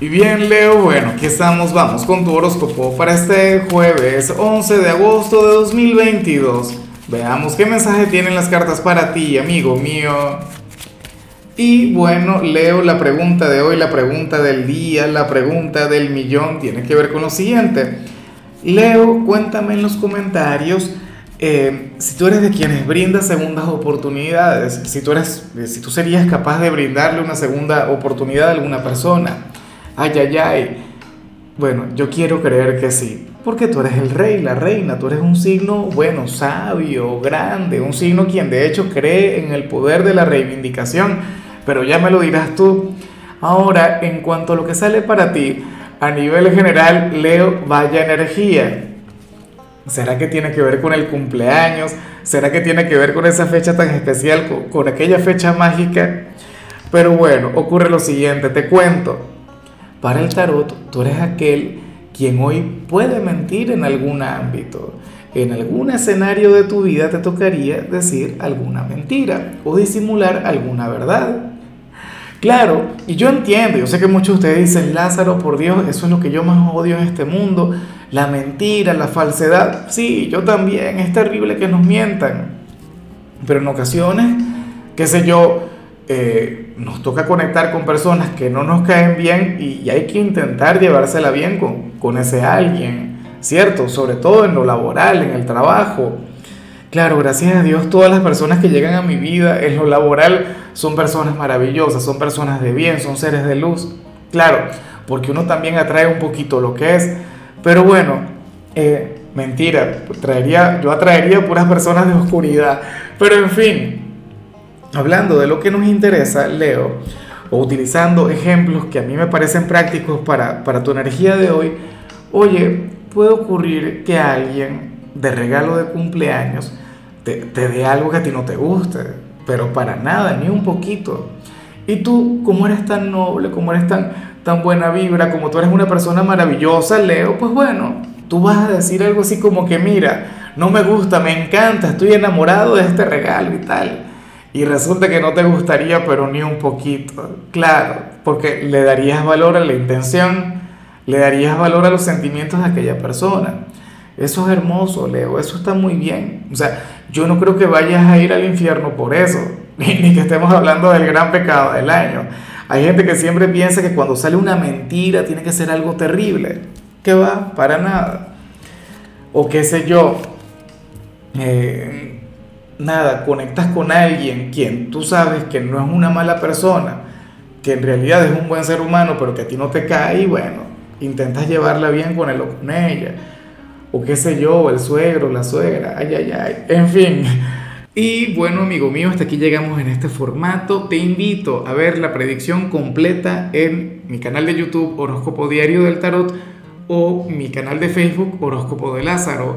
Y bien, Leo, bueno, aquí estamos, vamos con tu horóscopo para este jueves 11 de agosto de 2022. Veamos qué mensaje tienen las cartas para ti, amigo mío. Y bueno, Leo, la pregunta de hoy, la pregunta del día, la pregunta del millón tiene que ver con lo siguiente. Leo, cuéntame en los comentarios eh, si tú eres de quienes brinda segundas oportunidades, si tú, eres, si tú serías capaz de brindarle una segunda oportunidad a alguna persona. Ay, ay, ay. Bueno, yo quiero creer que sí, porque tú eres el rey, la reina, tú eres un signo, bueno, sabio, grande, un signo quien de hecho cree en el poder de la reivindicación, pero ya me lo dirás tú. Ahora, en cuanto a lo que sale para ti, a nivel general, Leo, vaya energía. ¿Será que tiene que ver con el cumpleaños? ¿Será que tiene que ver con esa fecha tan especial, con, aquella fecha mágica? Pero bueno, ocurre lo siguiente, te cuento. Para el tarot, tú eres aquel quien hoy puede mentir en algún ámbito. En algún escenario de tu vida te tocaría decir alguna mentira o disimular alguna verdad. Claro, y yo entiendo, yo sé que muchos de ustedes dicen, Lázaro, por Dios, eso es lo que yo más odio en este mundo, la mentira, la falsedad. Sí, yo también, es terrible que nos mientan. Pero en ocasiones, qué sé yo, eh, nos toca conectar con personas que no nos caen bien y, hay que intentar llevársela bien con, con ese alguien, ¿cierto? Sobre todo en lo laboral, en el trabajo. Claro, gracias a Dios todas las personas que llegan a mi vida en lo laboral son personas maravillosas, son personas de bien, son seres de luz. Claro, porque uno también atrae un poquito lo que es. Pero bueno, eh, mentira, traería, yo atraería puras personas de oscuridad. Pero en fin, hablando de lo que nos interesa, Leo, o utilizando ejemplos que a mí me parecen prácticos para, para tu energía de hoy, oye, puede ocurrir que alguien de regalo de cumpleaños te, te dé algo que a ti no te guste, pero para nada, ni un poquito. Y tú, como eres tan noble, como eres tan, tan buena vibra, como tú eres una persona maravillosa, Leo, pues bueno, tú vas a decir algo así como que, mira, no me gusta, me encanta, estoy enamorado de este regalo y tal y resulta que no te gustaría, pero ni un poquito. Claro, porque le darías valor a la intención, le darías valor a los sentimientos de aquella persona. Eso es hermoso, Leo, eso está muy bien. O sea, yo no creo que vayas a ir al infierno por eso, ni que estemos hablando del gran pecado del año. Hay gente que siempre piensa que cuando sale una mentira tiene que ser algo terrible. ¿Qué va? Para nada. O qué sé yo. Eh, nada, conectas con alguien quien tú sabes que no es una mala persona, que en realidad es un buen ser humano, pero que a ti no te cae, y bueno, intentas llevarla bien con él o con ella, o qué sé yo, el suegro, la suegra, ay, ay, ay, en fin. Y bueno, amigo mío, hasta aquí llegamos en este formato. Te invito a ver la predicción completa en mi canal de YouTube Horóscopo Diario del Tarot o mi canal de Facebook Horóscopo de Lázaro.